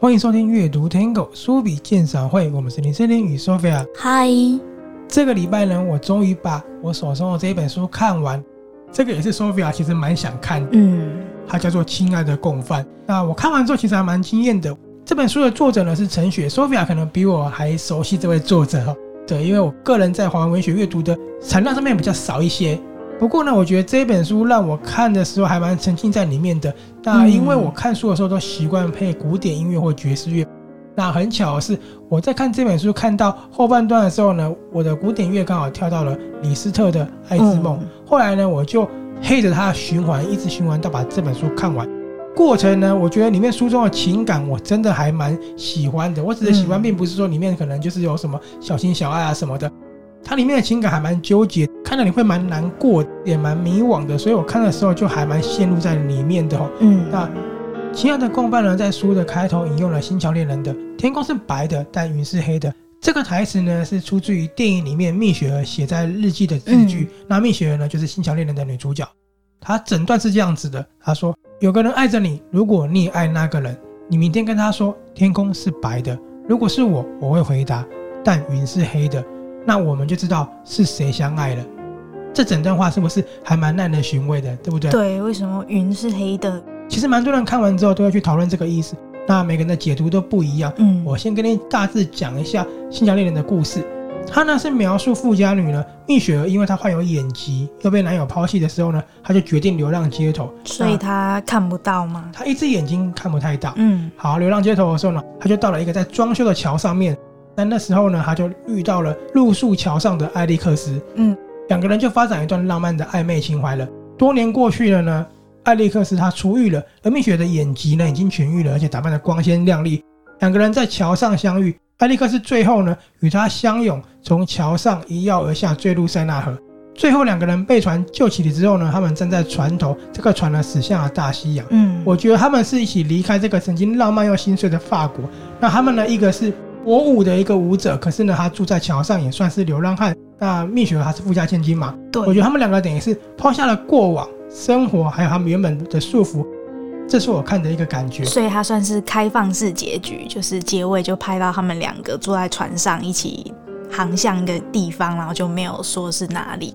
欢迎收听阅读 Tango 书笔鉴赏会，我们是林森林与 Sophia。嗨，这个礼拜呢，我终于把我手中的这一本书看完。这个也是 Sophia 其实蛮想看的，嗯，它叫做《亲爱的共犯》。那我看完之后其实还蛮惊艳的。这本书的作者呢是陈雪，Sophia 可能比我还熟悉这位作者哈。对，因为我个人在华文文学阅读的产量上面比较少一些。不过呢，我觉得这本书让我看的时候还蛮沉浸在里面的。那因为我看书的时候都习惯配古典音乐或爵士乐。那很巧的是，我在看这本书看到后半段的时候呢，我的古典乐刚好跳到了李斯特的《爱之梦》。后来呢，我就黑着它循环，一直循环到把这本书看完。过程呢，我觉得里面书中的情感我真的还蛮喜欢的。我只是喜欢，并不是说里面可能就是有什么小情小爱啊什么的。它里面的情感还蛮纠结，看到你会蛮难过，也蛮迷惘的，所以我看的时候就还蛮陷入在里面的哦。嗯，那亲爱的共犯呢，在书的开头引用了《星桥恋人》的“天空是白的，但云是黑的”这个台词呢，是出自于电影里面蜜雪儿写在日记的字句。嗯、那蜜雪儿呢，就是《星桥恋人》的女主角。她整段是这样子的：她说，有个人爱着你，如果你也爱那个人，你明天跟他说天空是白的。如果是我，我会回答，但云是黑的。那我们就知道是谁相爱了。这整段话是不是还蛮耐人寻味的，对不对？对，为什么云是黑的？其实蛮多人看完之后都要去讨论这个意思。那每个人的解读都不一样。嗯，我先跟你大致讲一下《新桥恋人》的故事。他呢是描述富家女呢蜜雪儿，因为她患有眼疾，又被男友抛弃的时候呢，她就决定流浪街头。所以她看不到吗？她一只眼睛看不太到。嗯，好，流浪街头的时候呢，她就到了一个在装修的桥上面。但那时候呢，她就遇到了露宿桥上的艾利克斯，嗯，两个人就发展一段浪漫的暧昧情怀了。多年过去了呢，艾利克斯他出狱了，而蜜雪的眼疾呢已经痊愈了，而且打扮的光鲜亮丽。两个人在桥上相遇，艾利克斯最后呢与他相拥，从桥上一跃而下，坠入塞纳河。最后两个人被船救起来之后呢，他们站在船头，这个船呢驶向了大西洋。嗯，我觉得他们是一起离开这个曾经浪漫又心碎的法国。那他们呢，一个是。火舞的一个舞者，可是呢，他住在桥上，也算是流浪汉。那蜜雪儿她是富家千金嘛？对，我觉得他们两个等于是抛下了过往生活，还有他们原本的束缚，这是我看的一个感觉。所以它算是开放式结局，就是结尾就拍到他们两个坐在船上一起航向一个地方，然后就没有说是哪里。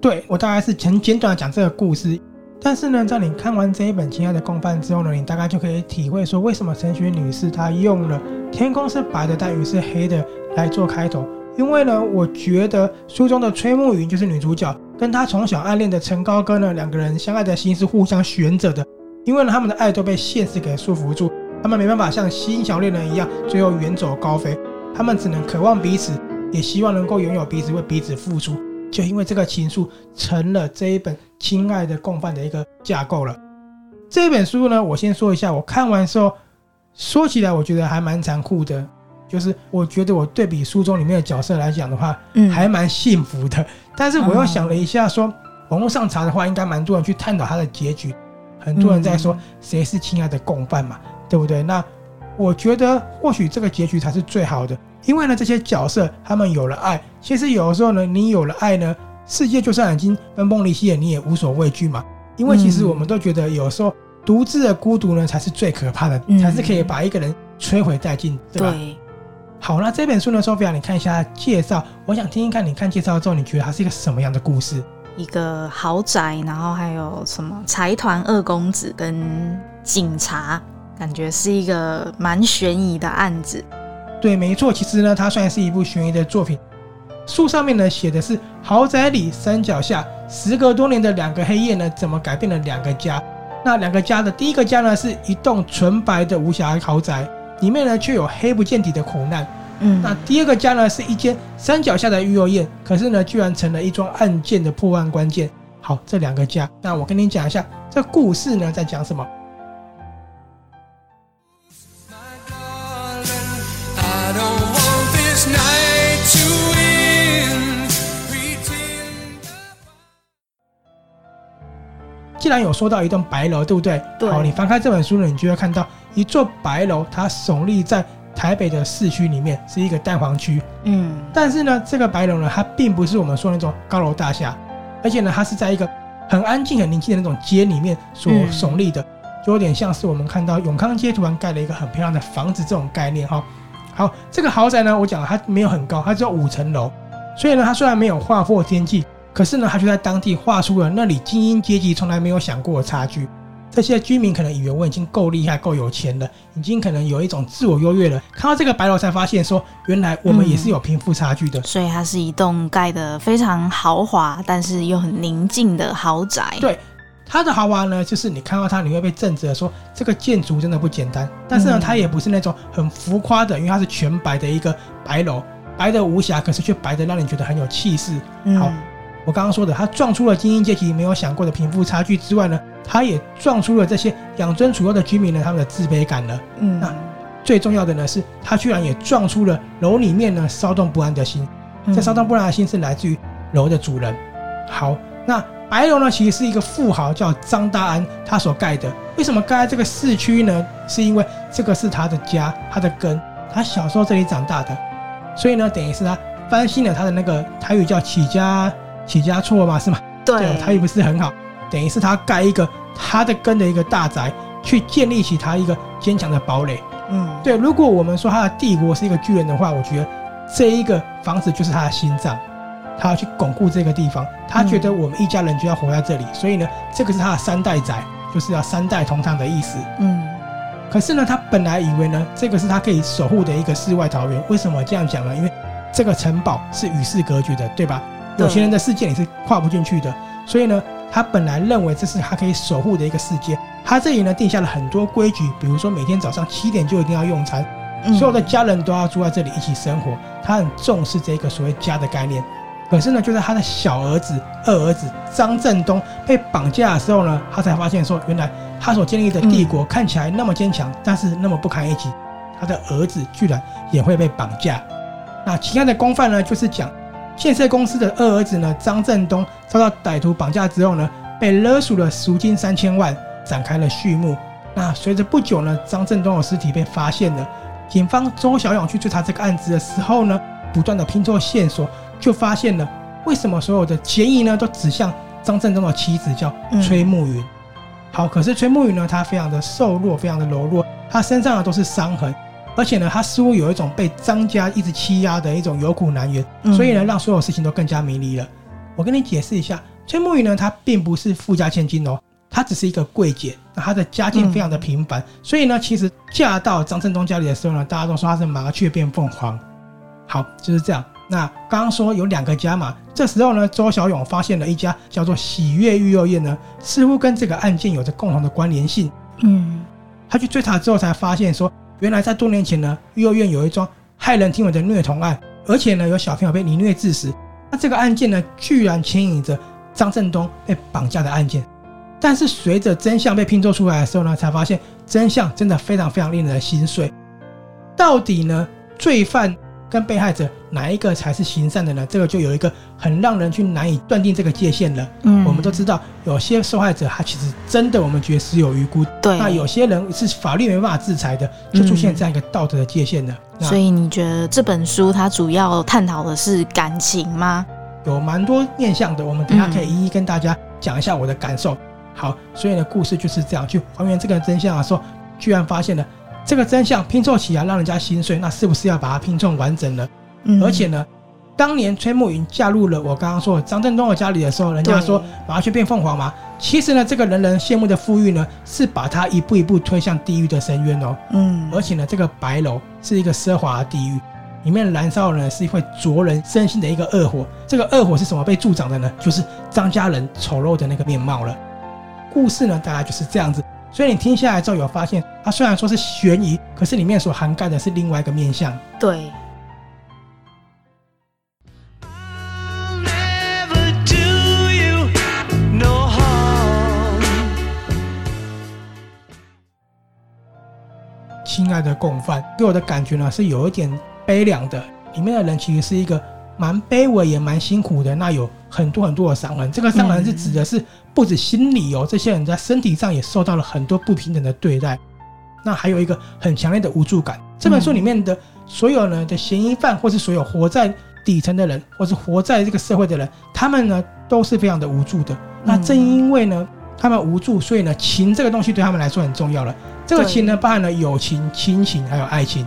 对，我大概是很简短的讲这个故事。但是呢，在你看完这一本《亲爱的共犯》之后呢，你大概就可以体会说，为什么陈雪女士她用了“天空是白的，但雨是黑的”来做开头。因为呢，我觉得书中的崔慕云就是女主角，跟她从小暗恋的陈高歌呢，两个人相爱的心是互相悬着的。因为呢，他们的爱都被现实给束缚住，他们没办法像星桥恋人一样最后远走高飞，他们只能渴望彼此，也希望能够拥有彼此，为彼此付出。就因为这个情愫，成了这一本《亲爱的共犯》的一个架构了。这本书呢，我先说一下，我看完之后，说起来我觉得还蛮残酷的。就是我觉得我对比书中里面的角色来讲的话，嗯，还蛮幸福的。但是我又想了一下说，说网络上查的话，应该蛮多人去探讨他的结局。很多人在说谁是亲爱的共犯嘛，对不对？那我觉得或许这个结局才是最好的。因为呢，这些角色他们有了爱，其实有的时候呢，你有了爱呢，世界就算已经分崩离析了，你也无所畏惧嘛。因为其实我们都觉得，有时候独自的孤独呢，才是最可怕的，才是可以把一个人摧毁殆尽，对吧？对。好，那这本书呢，Sophia，你看一下介绍，我想听听看，你看介绍之后，你觉得它是一个什么样的故事？一个豪宅，然后还有什么财团二公子跟警察，感觉是一个蛮悬疑的案子。对，没错，其实呢，它算是一部悬疑的作品。书上面呢写的是豪宅里山脚下，时隔多年的两个黑夜呢，怎么改变了两个家？那两个家的第一个家呢，是一栋纯白的无瑕豪宅，里面呢却有黑不见底的苦难。嗯，那第二个家呢，是一间山脚下的育幼院，可是呢，居然成了一桩案件的破案关键。好，这两个家，那我跟你讲一下，这故事呢在讲什么？既然有说到一栋白楼，对不对？对。好，你翻开这本书呢，你就会看到一座白楼，它耸立在台北的市区里面，是一个蛋黄区。嗯。但是呢，这个白楼呢，它并不是我们说那种高楼大厦，而且呢，它是在一个很安静、很宁静的那种街里面所耸立的，嗯、就有点像是我们看到永康街突然盖了一个很漂亮的房子这种概念哈。好，这个豪宅呢，我讲了，它没有很高，它只有五层楼，所以呢，它虽然没有划破天际，可是呢，他就在当地画出了那里精英阶级从来没有想过的差距。这些居民可能以为我已经够厉害、够有钱了，已经可能有一种自我优越了。看到这个白楼，才发现说，原来我们也是有贫富差距的。嗯，所以它是一栋盖的非常豪华，但是又很宁静的豪宅。对。它的豪华呢，就是你看到它，你会被震着说这个建筑真的不简单。但是呢，它也不是那种很浮夸的，因为它是全白的一个白楼，白的无瑕，可是却白的让你觉得很有气势。好，我刚刚说的，他撞出了精英阶级没有想过的贫富差距之外呢，他也撞出了这些养尊处优的居民呢，他们的自卑感了。嗯，那最重要的呢是，他居然也撞出了楼里面呢骚动不安的心。这骚动不安的心是来自于楼的主人。好，那。白楼呢，其实是一个富豪叫张大安他所盖的。为什么盖在这个市区呢？是因为这个是他的家，他的根，他小时候这里长大的，所以呢，等于是他翻新了他的那个台语叫起家起家错嘛，是吗？对，对，台语不是很好，等于是他盖一个他的根的一个大宅，去建立起他一个坚强的堡垒。嗯，对。如果我们说他的帝国是一个巨人的话，我觉得这一个房子就是他的心脏。他要去巩固这个地方，他觉得我们一家人就要活在这里，嗯、所以呢，这个是他的三代宅，就是要三代同堂的意思。嗯，可是呢，他本来以为呢，这个是他可以守护的一个世外桃源。为什么这样讲呢？因为这个城堡是与世隔绝的，对吧？有钱人的世界你是跨不进去的，所以呢，他本来认为这是他可以守护的一个世界。他这里呢，定下了很多规矩，比如说每天早上七点就一定要用餐，所有的家人都要住在这里一起生活。他很重视这个所谓家的概念。可是呢，就在他的小儿子、二儿子张振东被绑架的时候呢，他才发现说，原来他所建立的帝国看起来那么坚强，但是那么不堪一击。他的儿子居然也会被绑架。那其他的公犯呢，就是讲建设公司的二儿子呢，张振东遭到歹徒绑架之后呢，被勒索了赎金三千万，展开了序幕。那随着不久呢，张振东的尸体被发现了，警方周小勇去追查这个案子的时候呢，不断的拼凑线索。就发现了为什么所有的嫌疑呢都指向张振东的妻子叫崔慕云。好，可是崔慕云呢，她非常的瘦弱，非常的柔弱，她身上呢都是伤痕，而且呢，他似乎有一种被张家一直欺压的一种有苦难言，所以呢，让所有事情都更加迷离了。我跟你解释一下，崔木云呢，她并不是富家千金哦，她只是一个贵姐，那她的家境非常的平凡，所以呢，其实嫁到张振东家里的时候呢，大家都说她是麻雀变凤凰。好，就是这样。那刚刚说有两个家嘛，这时候呢，周小勇发现了一家叫做喜悦育幼院呢，似乎跟这个案件有着共同的关联性。嗯，他去追查之后才发现说，原来在多年前呢，幼儿园有一桩骇人听闻的虐童案，而且呢，有小朋友被凌虐致死。那这个案件呢，居然牵引着张振东被绑架的案件。但是随着真相被拼凑出来的时候呢，才发现真相真的非常非常令人心碎。到底呢，罪犯？跟被害者哪一个才是行善的呢？这个就有一个很让人去难以断定这个界限了。嗯，我们都知道，有些受害者他其实真的我们觉得死有余辜。对，那有些人是法律没办法制裁的，就出现这样一个道德的界限了。嗯，所以你觉得这本书它主要探讨的是感情吗？有蛮多面向的，我们等下可以一一跟大家讲一下我的感受。好，所以呢，故事就是这样，去还原这个真相的时候，居然发现了。这个真相拼凑起来让人家心碎，那是不是要把它拼凑完整了？嗯，而且呢，当年崔慕云嫁入了我刚刚说的张振东的家里的时候，人家说麻雀变凤凰嘛。其实呢，这个人人羡慕的富裕呢，是把他一步一步推向地狱的深渊哦。嗯，而且呢，这个白楼是一个奢华的地狱，里面燃烧的呢是会灼人身心的一个恶火。这个恶火是什么被助长的呢？就是张家人丑陋的那个面貌了。故事呢，大概就是这样子。所以你听下来之后有发现，它虽然说是悬疑，可是里面所涵盖的是另外一个面向。对。亲爱的共犯，给我的感觉呢是有一点悲凉的。里面的人其实是一个蛮卑微也蛮辛苦的。那有很多很多的伤痕，这个伤痕是指的是不止心理哦，这些人在身体上也受到了很多不平等的对待。那还有一个很强烈的无助感。这本书里面的所有呢的嫌疑犯，或是所有活在底层的人，或是活在这个社会的人，他们呢都是非常的无助的。那正因为呢他们无助，所以呢情这个东西对他们来说很重要了。这个情呢包含了友情、亲情还有爱情。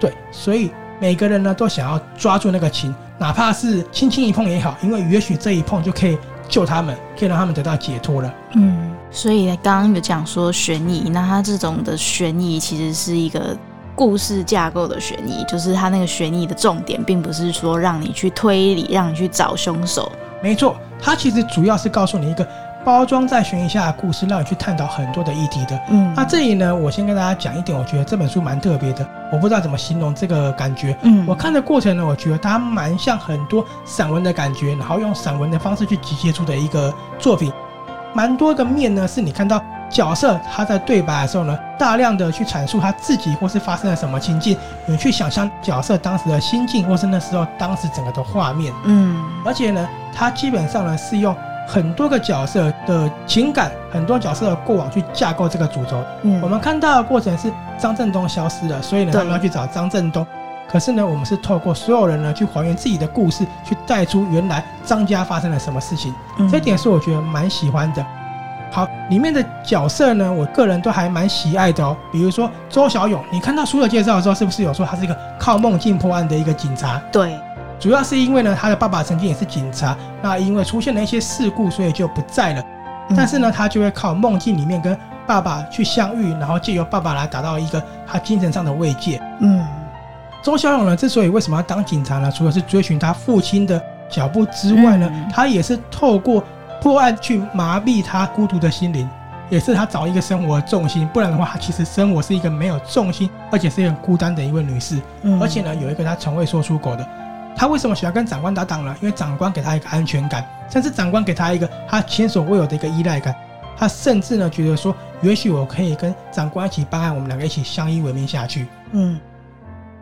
对，所以每个人呢都想要抓住那个情，哪怕是轻轻一碰也好，因为也许这一碰就可以救他们，可以让他们得到解脱了。嗯。所以刚刚有讲说悬疑，那它这种的悬疑其实是一个故事架构的悬疑，就是它那个悬疑的重点，并不是说让你去推理，让你去找凶手。没错，它其实主要是告诉你一个包装在悬疑下的故事，让你去探讨很多的议题的。嗯，那这里呢，我先跟大家讲一点，我觉得这本书蛮特别的，我不知道怎么形容这个感觉。嗯，我看的过程呢，我觉得它蛮像很多散文的感觉，然后用散文的方式去集结出的一个作品。蛮多个面呢，是你看到角色他在对白的时候呢，大量的去阐述他自己或是发生了什么情境，你去想象角色当时的心境，或是那时候当时整个的画面。嗯，而且呢，他基本上呢是用很多个角色的情感，很多角色的过往去架构这个主轴。嗯，我们看到的过程是张振东消失了，所以呢，他们要去找张振东。可是呢，我们是透过所有人呢去还原自己的故事，去带出原来张家发生了什么事情。嗯，这一点是我觉得蛮喜欢的。好，里面的角色呢，我个人都还蛮喜爱的哦。比如说周小勇，你看到书的介绍的时候，是不是有说他是一个靠梦境破案的一个警察？对，主要是因为呢，他的爸爸曾经也是警察，那因为出现了一些事故，所以就不在了。但是呢，他就会靠梦境里面跟爸爸去相遇，然后借由爸爸来达到一个他精神上的慰藉。嗯。周小勇呢，之所以为什么要当警察呢？除了是追寻他父亲的脚步之外呢，嗯、他也是透过破案去麻痹他孤独的心灵，也是他找一个生活的重心。不然的话，他其实生活是一个没有重心，而且是很孤单的一位女士。嗯、而且呢，有一个他从未说出口的，他为什么喜欢跟长官打档呢？因为长官给他一个安全感，甚至长官给他一个他前所未有的一个依赖感。他甚至呢，觉得说，也许我可以跟长官一起办案，我们两个一起相依为命下去。嗯。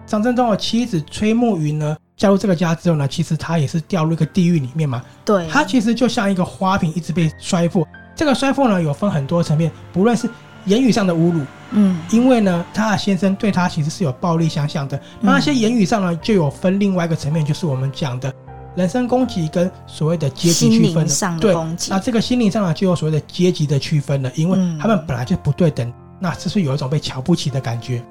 张振东的妻子崔慕云呢，加入这个家之后呢，其实她也是掉入一个地狱里面嘛。对，她其实就像一个花瓶，一直被摔破。这个摔破呢，有分很多层面，不论是言语上的侮辱，嗯，因为呢，她的先生对她其实是有暴力相向的。那那些言语上呢，就有分另外一个层面，就是我们讲的人身攻击跟所谓的阶级区分的。对，那这个心灵上呢，就有所谓的阶级的区分了，因为他们本来就不对等，那这是有一种被瞧不起的感觉。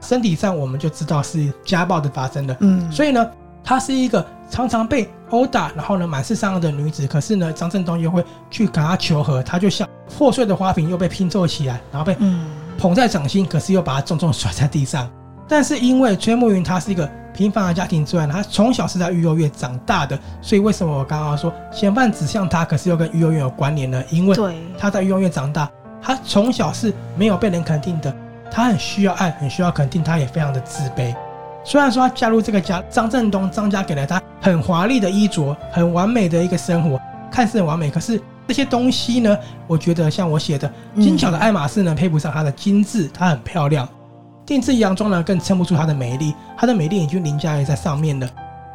身体上我们就知道是家暴的发生了，嗯，所以呢，她是一个常常被殴打，然后呢满是伤痕的女子。可是呢，张振东又会去跟她求和，她就像破碎的花瓶又被拼凑起来，然后被捧在掌心，可是又把她重重甩在地上。但是因为崔慕云她是一个平凡的家庭之外，她从小是在育幼院长大的，所以为什么我刚刚说嫌犯指向她，可是又跟育幼院有关联呢？因为她在育幼院长大，她从小是没有被人肯定的。他很需要爱，很需要肯定，他也非常的自卑。虽然说他加入这个家，张振东张家给了他很华丽的衣着，很完美的一个生活，看似很完美。可是这些东西呢，我觉得像我写的，精巧的爱马仕呢，配不上她的精致，她很漂亮。定制洋装呢，更撑不住她的美丽，她的美丽已经凌驾在上面了。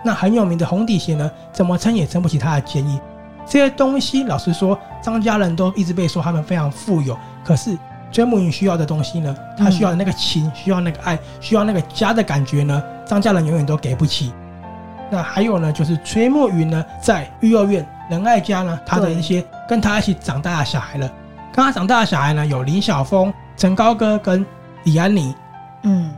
那很有名的红底鞋呢，怎么撑也撑不起她的坚毅。这些东西，老实说，张家人都一直被说他们非常富有，可是。崔慕云需要的东西呢，他需要的那个情，需要那个爱，需要那个家的感觉呢，张家人永远都给不起。那还有呢，就是崔慕云呢，在育幼院仁爱家呢，他的一些跟他一起长大的小孩了，跟他长大的小孩呢，有林晓峰、陈高歌跟李安妮。嗯，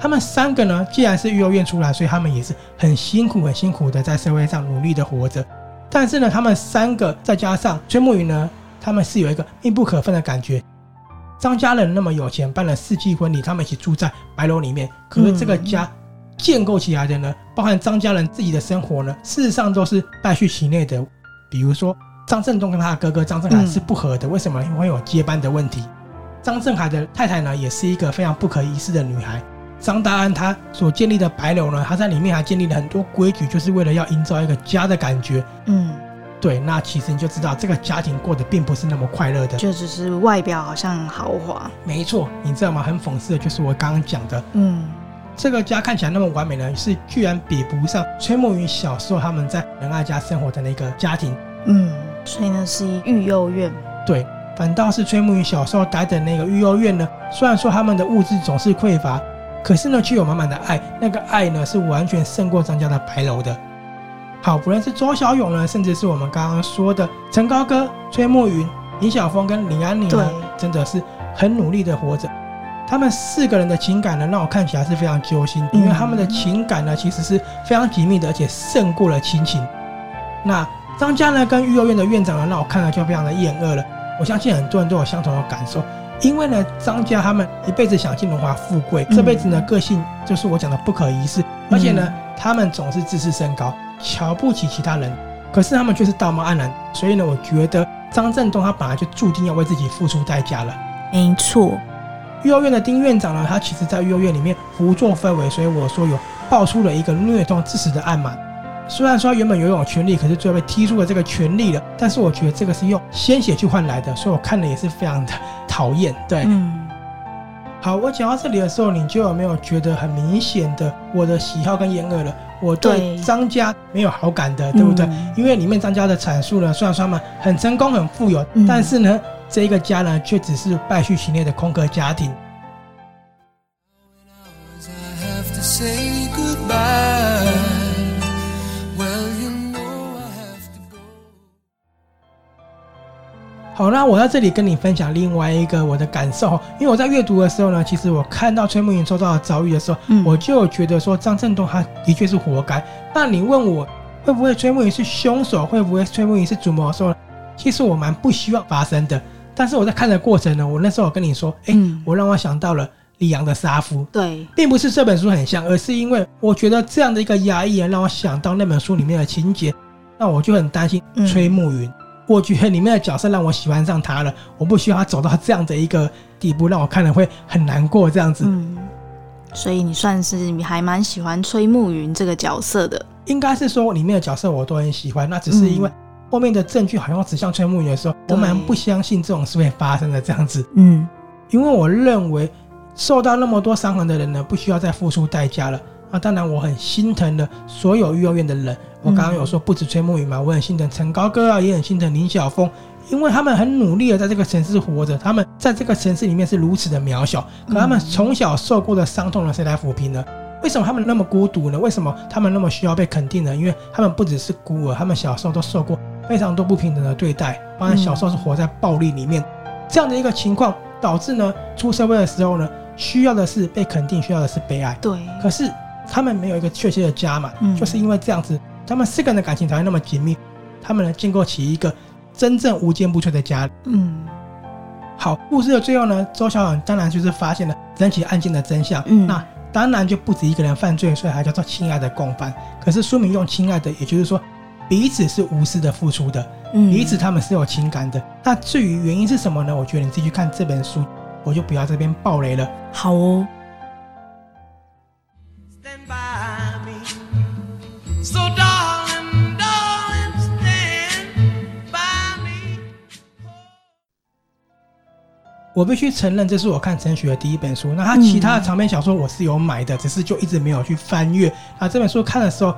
他们三个呢，既然是育幼院出来，所以他们也是很辛苦、很辛苦的在社会上努力的活着。但是呢，他们三个再加上崔慕云呢，他们是有一个密不可分的感觉。张家人那么有钱，办了世纪婚礼，他们一起住在白楼里面。可是这个家建构起来的呢，包含张家人自己的生活呢，事实上都是败絮其内的。比如说张振东跟他的哥哥张振海是不合的，为什么？因为会有接班的问题。张振海的太太呢，也是一个非常不可一世的女孩。张大安他所建立的白楼呢，他在里面还建立了很多规矩，就是为了要营造一个家的感觉。嗯。对，那其实你就知道这个家庭过得并不是那么快乐的，就只是外表好像豪华。没错，你知道吗？很讽刺的就是我刚刚讲的，嗯，这个家看起来那么完美呢，是居然比不上崔梦云小时候他们在仁爱家生活的那个家庭。嗯，所以呢是一育幼院。对，反倒是崔梦云小时候待的那个育幼院呢，虽然说他们的物质总是匮乏，可是呢却有满满的爱，那个爱呢是完全胜过张家的白楼的。好，不论是周小勇呢，甚至是我们刚刚说的陈高歌、崔墨云、林晓峰跟李安妮呢，真的是很努力的活着。他们四个人的情感呢，让我看起来是非常揪心，因为他们的情感呢，其实是非常紧密的，而且胜过了亲情。那张家呢，跟育幼院的院长呢，让我看了就非常的厌恶了。我相信很多人都有相同的感受，因为呢，张家他们一辈子想尽荣华富贵，这辈子呢，个性就是我讲的不可一世，而且呢，他们总是自视甚高，瞧不起其他人，可是他们却是道貌岸然。所以呢，我觉得张振东他本来就注定要为自己付出代价了。没错。育幼院的丁院长呢，他其实在育幼院里面胡作非为，所以我说有爆出了一个虐童致死的案嘛。虽然说他原本拥有权利，可是最后被踢出了这个权利了。但是我觉得这个是用鲜血去换来的，所以我看了也是非常的 讨厌。对，嗯。好，我讲到这里的时候，你就有没有觉得很明显的我的喜好跟厌恶了？我对张家没有好感的，对，对不对？嗯、因为里面张家的阐述呢，虽然说嘛很成功、很富有，嗯、但是呢。这一个家呢，却只是败絮其内的空壳家庭。好，那我在这里跟你分享另外一个我的感受，因为我在阅读的时候呢，其实我看到崔梦云受到的遭遇的时候，嗯、我就觉得说张振东他的确是活该。那你问我会不会崔梦云是凶手，会不会崔梦云是主谋的时候，其实我蛮不希望发生的。但是我在看的过程呢，我那时候我跟你说，哎、欸，嗯、我让我想到了李阳的杀夫，对，并不是这本书很像，而是因为我觉得这样的一个压抑，让我想到那本书里面的情节，那我就很担心崔沐云。嗯、我觉得里面的角色让我喜欢上他了，我不需要他走到这样的一个地步，让我看了会很难过这样子。嗯，所以你算是你还蛮喜欢崔慕云这个角色的，应该是说里面的角色我都很喜欢，那只是因为。后面的证据好像指向崔慕云的时候，我蛮不相信这种事会发生的这样子。嗯，因为我认为受到那么多伤痕的人呢，不需要再付出代价了。啊，当然我很心疼的所有育幼院的人。我刚刚有说不止崔木云嘛，我很心疼陈高哥啊，也很心疼林晓峰，因为他们很努力的在这个城市活着，他们在这个城市里面是如此的渺小，可他们从小受过的伤痛呢，谁来抚平呢？为什么他们那么孤独呢？为什么他们那么需要被肯定呢？因为他们不只是孤儿，他们小时候都受过。非常多不平等的对待，当然小时候是活在暴力里面，嗯、这样的一个情况，导致呢出社会的时候呢，需要的是被肯定，需要的是被爱。对。可是他们没有一个确切的家嘛，嗯、就是因为这样子，他们四个人的感情才会那么紧密，他们能建构起一个真正无坚不摧的家。嗯。好，故事的最后呢，周小勇当然就是发现了整起案件的真相。嗯。那当然就不止一个人犯罪，所以还叫做亲爱的共犯。可是书名用亲爱的，也就是说。彼此是无私的付出的，彼此他们是有情感的。嗯、那至于原因是什么呢？我觉得你自己去看这本书，我就不要这边爆雷了。好哦。我必须承认，这是我看陈雪的第一本书。那他其他的长篇小说我是有买的，只是就一直没有去翻阅。那这本书看的时候，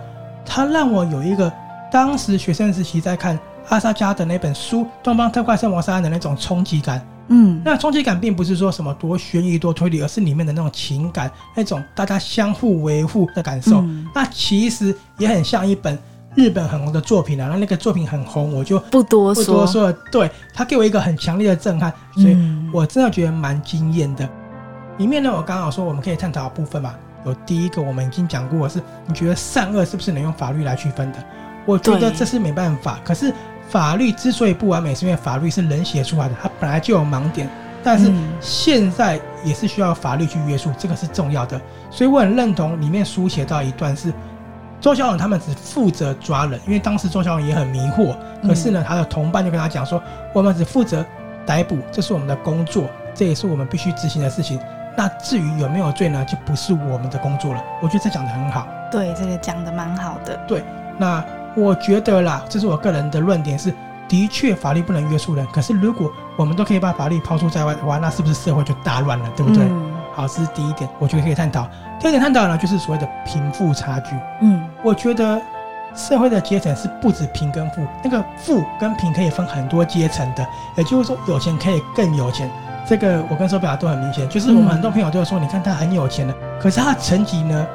它让我有一个。当时学生时期在看阿萨加的那本书《东方特快车谋杀案》的那种冲击感，嗯，那冲击感并不是说什么多悬疑多推理，而是里面的那种情感，那种大家相互维护的感受。嗯、那其实也很像一本日本很红的作品啊，那那个作品很红，我就不多说不多说了。对，他给我一个很强烈的震撼，所以我真的觉得蛮惊艳的。里面呢，我刚好说我们可以探讨的部分嘛，有第一个我们已经讲过的是，你觉得善恶是不是能用法律来区分的？我觉得这是没办法。可是法律之所以不完美，是因为法律是人写出来的，它本来就有盲点。但是现在也是需要法律去约束，这个是重要的。所以我很认同里面书写到一段是周小勇他们只负责抓人，因为当时周小勇也很迷惑。可是呢，他的同伴就跟他讲说：“我们只负责逮捕，这是我们的工作，这也是我们必须执行的事情。那至于有没有罪呢，就不是我们的工作了。”我觉得这讲的很好。对，这个讲的蛮好的。对，那。我觉得啦，这是我个人的论点是，的确法律不能约束人。可是如果我们都可以把法律抛出在外的话，那是不是社会就大乱了，对不对？嗯、好，这是第一点，我觉得可以探讨。第二点探讨呢，就是所谓的贫富差距。嗯，我觉得社会的阶层是不止贫跟富，那个富跟贫可以分很多阶层的。也就是说，有钱可以更有钱。这个我跟手表都很明显，就是我们很多朋友都会说，你看他很有钱的，可是他的层级呢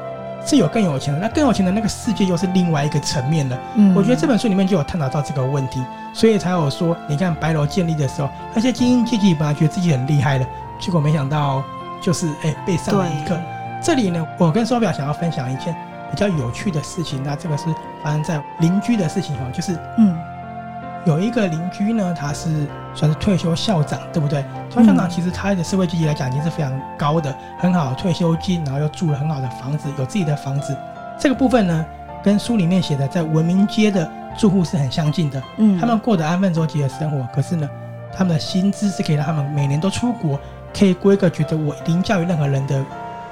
是有更有钱的，那更有钱的那个世界又是另外一个层面的。嗯，我觉得这本书里面就有探讨到这个问题，所以才有说，你看白楼建立的时候，那些精英阶级本来觉得自己很厉害的，结果没想到就是哎被上了一课。这里呢，我跟手表想要分享一件比较有趣的事情，那这个是发生在邻居的事情哈，就是嗯。有一个邻居呢，他是算是退休校长，对不对？退休校长其实他的社会阶级来讲已经是非常高的，很好退休金，然后又住了很好的房子，有自己的房子。这个部分呢，跟书里面写的在文明街的住户是很相近的。嗯，他们过得安分守己的生活，可是呢，他们的薪资是可以让他们每年都出国，可以过一个觉得我凌驾于任何人的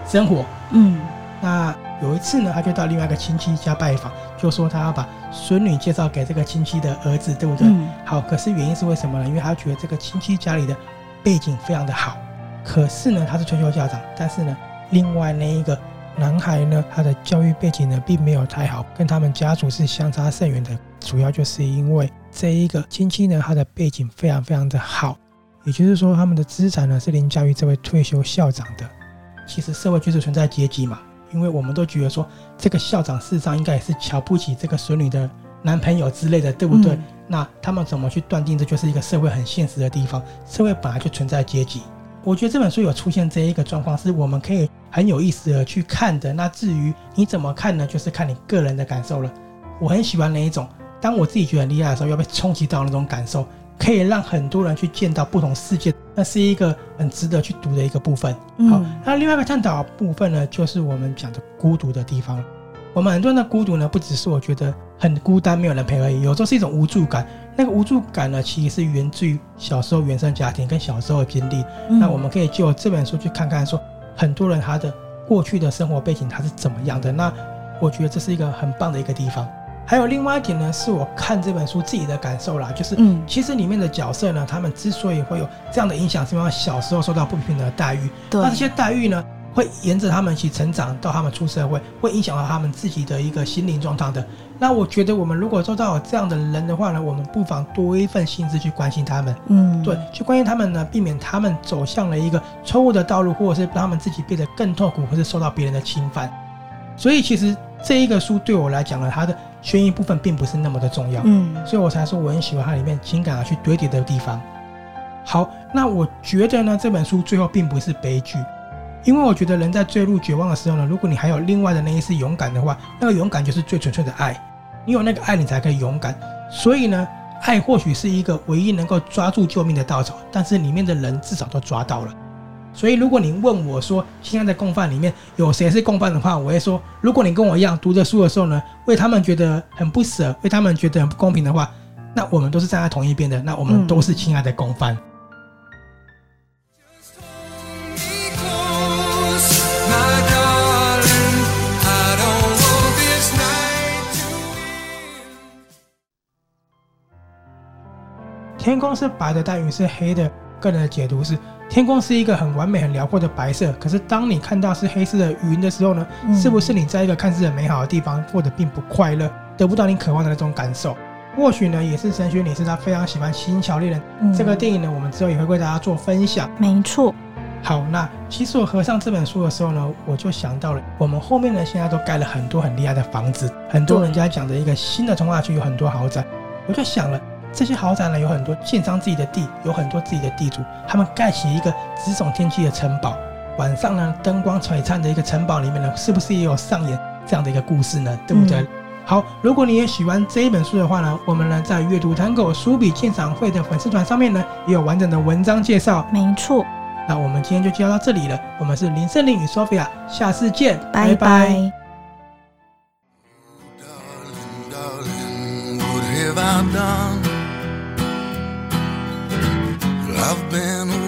生活。嗯，那。有一次呢，他就到另外一个亲戚家拜访，就说他要把孙女介绍给这个亲戚的儿子，对不对？嗯。好，可是原因是为什么呢？因为他觉得这个亲戚家里的背景非常的好，可是呢，他是退休校长，但是呢，另外那一个男孩呢，他的教育背景呢，并没有太好，跟他们家族是相差甚远的。主要就是因为这一个亲戚呢，他的背景非常非常的好，也就是说，他们的资产呢是凌驾于这位退休校长的。其实社会就是存在阶级嘛。因为我们都觉得说，这个校长事实上应该也是瞧不起这个孙女的男朋友之类的，对不对？嗯、那他们怎么去断定这就是一个社会很现实的地方？社会本来就存在阶级。我觉得这本书有出现这一个状况，是我们可以很有意思的去看的。那至于你怎么看呢？就是看你个人的感受了。我很喜欢那一种，当我自己觉得很厉害的时候，要被冲击到那种感受。可以让很多人去见到不同世界，那是一个很值得去读的一个部分。好，那另外一个探讨部分呢，就是我们讲的孤独的地方。我们很多人的孤独呢，不只是我觉得很孤单，没有人陪而已，有时候是一种无助感。那个无助感呢，其实是源自于小时候原生家庭跟小时候的经历。那我们可以就这本书去看看，说很多人他的过去的生活背景他是怎么样的。那我觉得这是一个很棒的一个地方。还有另外一点呢，是我看这本书自己的感受啦，就是，嗯，其实里面的角色呢，他们之所以会有这样的影响，是因为小时候受到不平等的待遇，对，那这些待遇呢，会沿着他们一起成长到他们出社会，会影响到他们自己的一个心灵状态的。那我觉得，我们如果做到这样的人的话呢，我们不妨多一份心思去关心他们，嗯，对，去关心他们呢，避免他们走向了一个错误的道路，或者是让他们自己变得更痛苦，或是受到别人的侵犯。所以，其实这一个书对我来讲呢，它的。悬疑部分并不是那么的重要，嗯，所以我才说我很喜欢它里面情感啊去堆叠的地方。好，那我觉得呢，这本书最后并不是悲剧，因为我觉得人在坠入绝望的时候呢，如果你还有另外的那一丝勇敢的话，那个勇敢就是最纯粹的爱，你有那个爱，你才可以勇敢。所以呢，爱或许是一个唯一能够抓住救命的稻草，但是里面的人至少都抓到了。所以，如果你问我说，亲爱的共犯里面有谁是共犯的话，我会说，如果你跟我一样读着书的时候呢，为他们觉得很不舍，为他们觉得很不公平的话，那我们都是站在同一边的，那我们都是亲爱的共犯。天空是白的，但云是黑的。个人的解读是，天空是一个很完美、很辽阔的白色。可是当你看到是黑色的云的时候呢，是不是你在一个看似很美好的地方，过得并不快乐，得不到你渴望的那种感受？或许呢，也是神学女士她非常喜欢《新桥猎人》这个电影呢。我们之后也会为大家做分享。没错。好，那其实我合上这本书的时候呢，我就想到了，我们后面呢现在都盖了很多很厉害的房子，很多人家讲的一个新的童话区有很多豪宅，我就想了。这些豪宅呢，有很多建商自己的地，有很多自己的地主，他们盖起一个直耸天际的城堡。晚上呢，灯光璀璨的一个城堡里面呢，是不是也有上演这样的一个故事呢？对不对？嗯、好，如果你也喜欢这一本书的话呢，我们呢在阅读探戈书笔鉴赏会的粉丝团上面呢，也有完整的文章介绍。没错。那我们今天就介绍到这里了。我们是林胜林与 Sophia，下次见，拜拜。拜拜 I've been